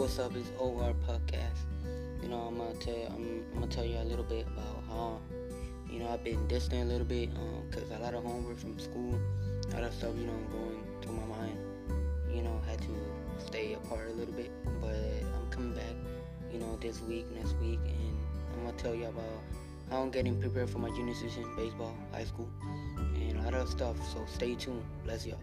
what's up? It's OR Podcast. You know, I'm gonna tell I'm, I'm, gonna tell you a little bit about how you know I've been distant a little bit um, cause a lot of homework from school, a lot of stuff you know going through my mind. You know, had to stay apart a little bit, but I'm coming back. You know, this week, next week, and I'm gonna tell you about how I'm getting prepared for my junior season baseball, high school, and a lot of stuff. So stay tuned. Bless y'all.